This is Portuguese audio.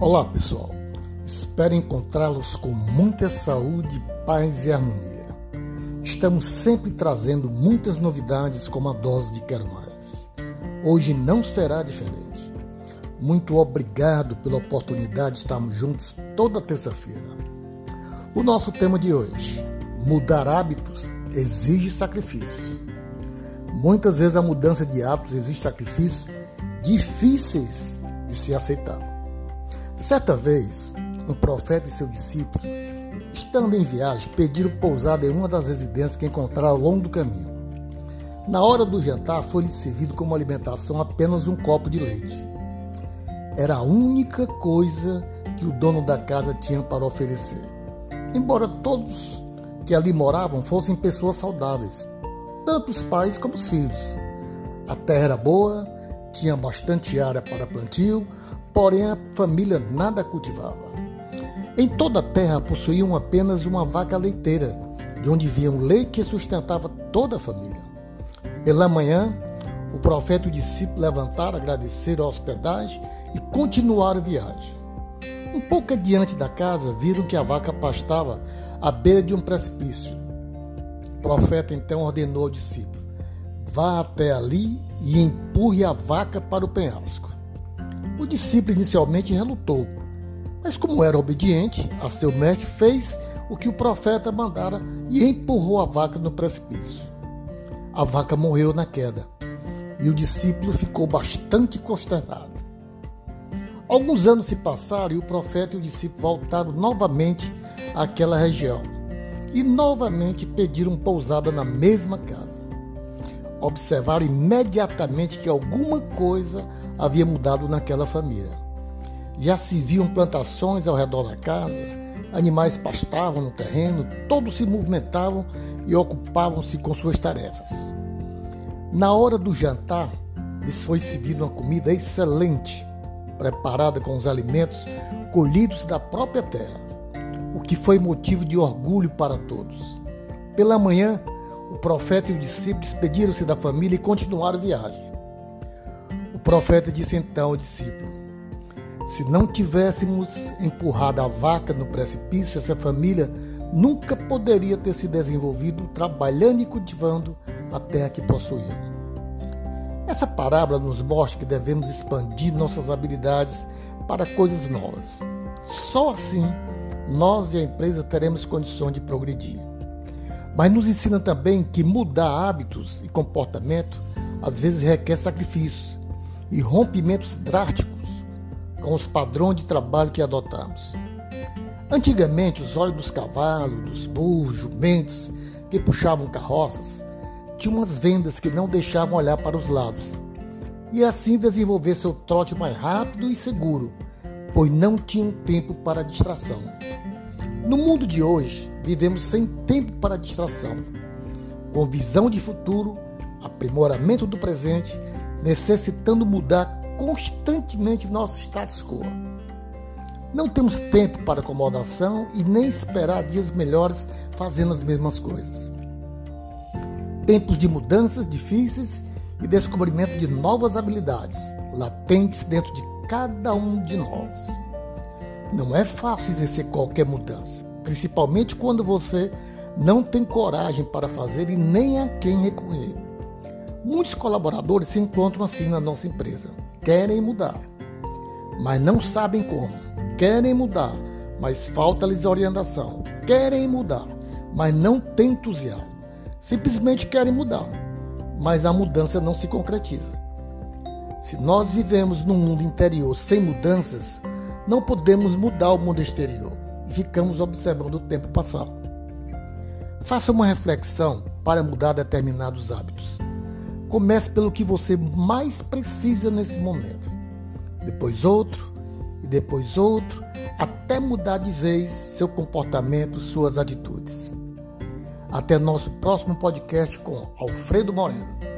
Olá pessoal, espero encontrá-los com muita saúde, paz e harmonia. Estamos sempre trazendo muitas novidades como a dose de Quero Mais. Hoje não será diferente. Muito obrigado pela oportunidade de estarmos juntos toda terça-feira. O nosso tema de hoje: mudar hábitos exige sacrifícios. Muitas vezes a mudança de hábitos exige sacrifícios difíceis de se aceitar. Certa vez, um profeta e seu discípulo, estando em viagem, pediram pousada em uma das residências que encontraram ao longo do caminho. Na hora do jantar, foi-lhe servido como alimentação apenas um copo de leite. Era a única coisa que o dono da casa tinha para oferecer. Embora todos que ali moravam fossem pessoas saudáveis, tanto os pais como os filhos. A terra era boa, tinha bastante área para plantio, porém a família nada cultivava. Em toda a terra possuíam apenas uma vaca leiteira, de onde vinha um leite que sustentava toda a família. Pela manhã, o profeta e o discípulo levantaram, agradeceram a hospedagem e continuaram a viagem. Um pouco adiante da casa, viram que a vaca pastava à beira de um precipício. O profeta então ordenou ao discípulo: Vá até ali e empurre a vaca para o penhasco. Discípulo inicialmente relutou, mas como era obediente a seu mestre, fez o que o profeta mandara e empurrou a vaca no precipício. A vaca morreu na queda e o discípulo ficou bastante consternado. Alguns anos se passaram e o profeta e o discípulo voltaram novamente àquela região e novamente pediram pousada na mesma casa. Observaram imediatamente que alguma coisa havia mudado naquela família. Já se viam plantações ao redor da casa, animais pastavam no terreno, todos se movimentavam e ocupavam-se com suas tarefas. Na hora do jantar, lhes foi servida uma comida excelente, preparada com os alimentos colhidos da própria terra, o que foi motivo de orgulho para todos. Pela manhã, o profeta e o discípulo despediram-se da família e continuaram a viagem. O profeta disse então ao discípulo: Se não tivéssemos empurrado a vaca no precipício, essa família nunca poderia ter se desenvolvido trabalhando e cultivando a terra que possuíam. Essa parábola nos mostra que devemos expandir nossas habilidades para coisas novas. Só assim nós e a empresa teremos condições de progredir. Mas nos ensina também que mudar hábitos e comportamento às vezes requer sacrifícios e rompimentos drásticos com os padrões de trabalho que adotamos. Antigamente, os olhos dos cavalos, dos burros, jumentos que puxavam carroças tinham umas vendas que não deixavam olhar para os lados e assim desenvolver seu trote mais rápido e seguro, pois não tinham tempo para distração. No mundo de hoje, vivemos sem tempo para distração, com visão de futuro, aprimoramento do presente necessitando mudar constantemente nosso status quo. Não temos tempo para acomodação e nem esperar dias melhores fazendo as mesmas coisas. Tempos de mudanças difíceis e descobrimento de novas habilidades latentes dentro de cada um de nós. Não é fácil exercer qualquer mudança, principalmente quando você não tem coragem para fazer e nem a quem recorrer. Muitos colaboradores se encontram assim na nossa empresa. Querem mudar, mas não sabem como. Querem mudar, mas falta-lhes orientação. Querem mudar, mas não têm entusiasmo. Simplesmente querem mudar, mas a mudança não se concretiza. Se nós vivemos num mundo interior sem mudanças, não podemos mudar o mundo exterior e ficamos observando o tempo passar. Faça uma reflexão para mudar determinados hábitos. Comece pelo que você mais precisa nesse momento. Depois outro, e depois outro, até mudar de vez seu comportamento, suas atitudes. Até nosso próximo podcast com Alfredo Moreno.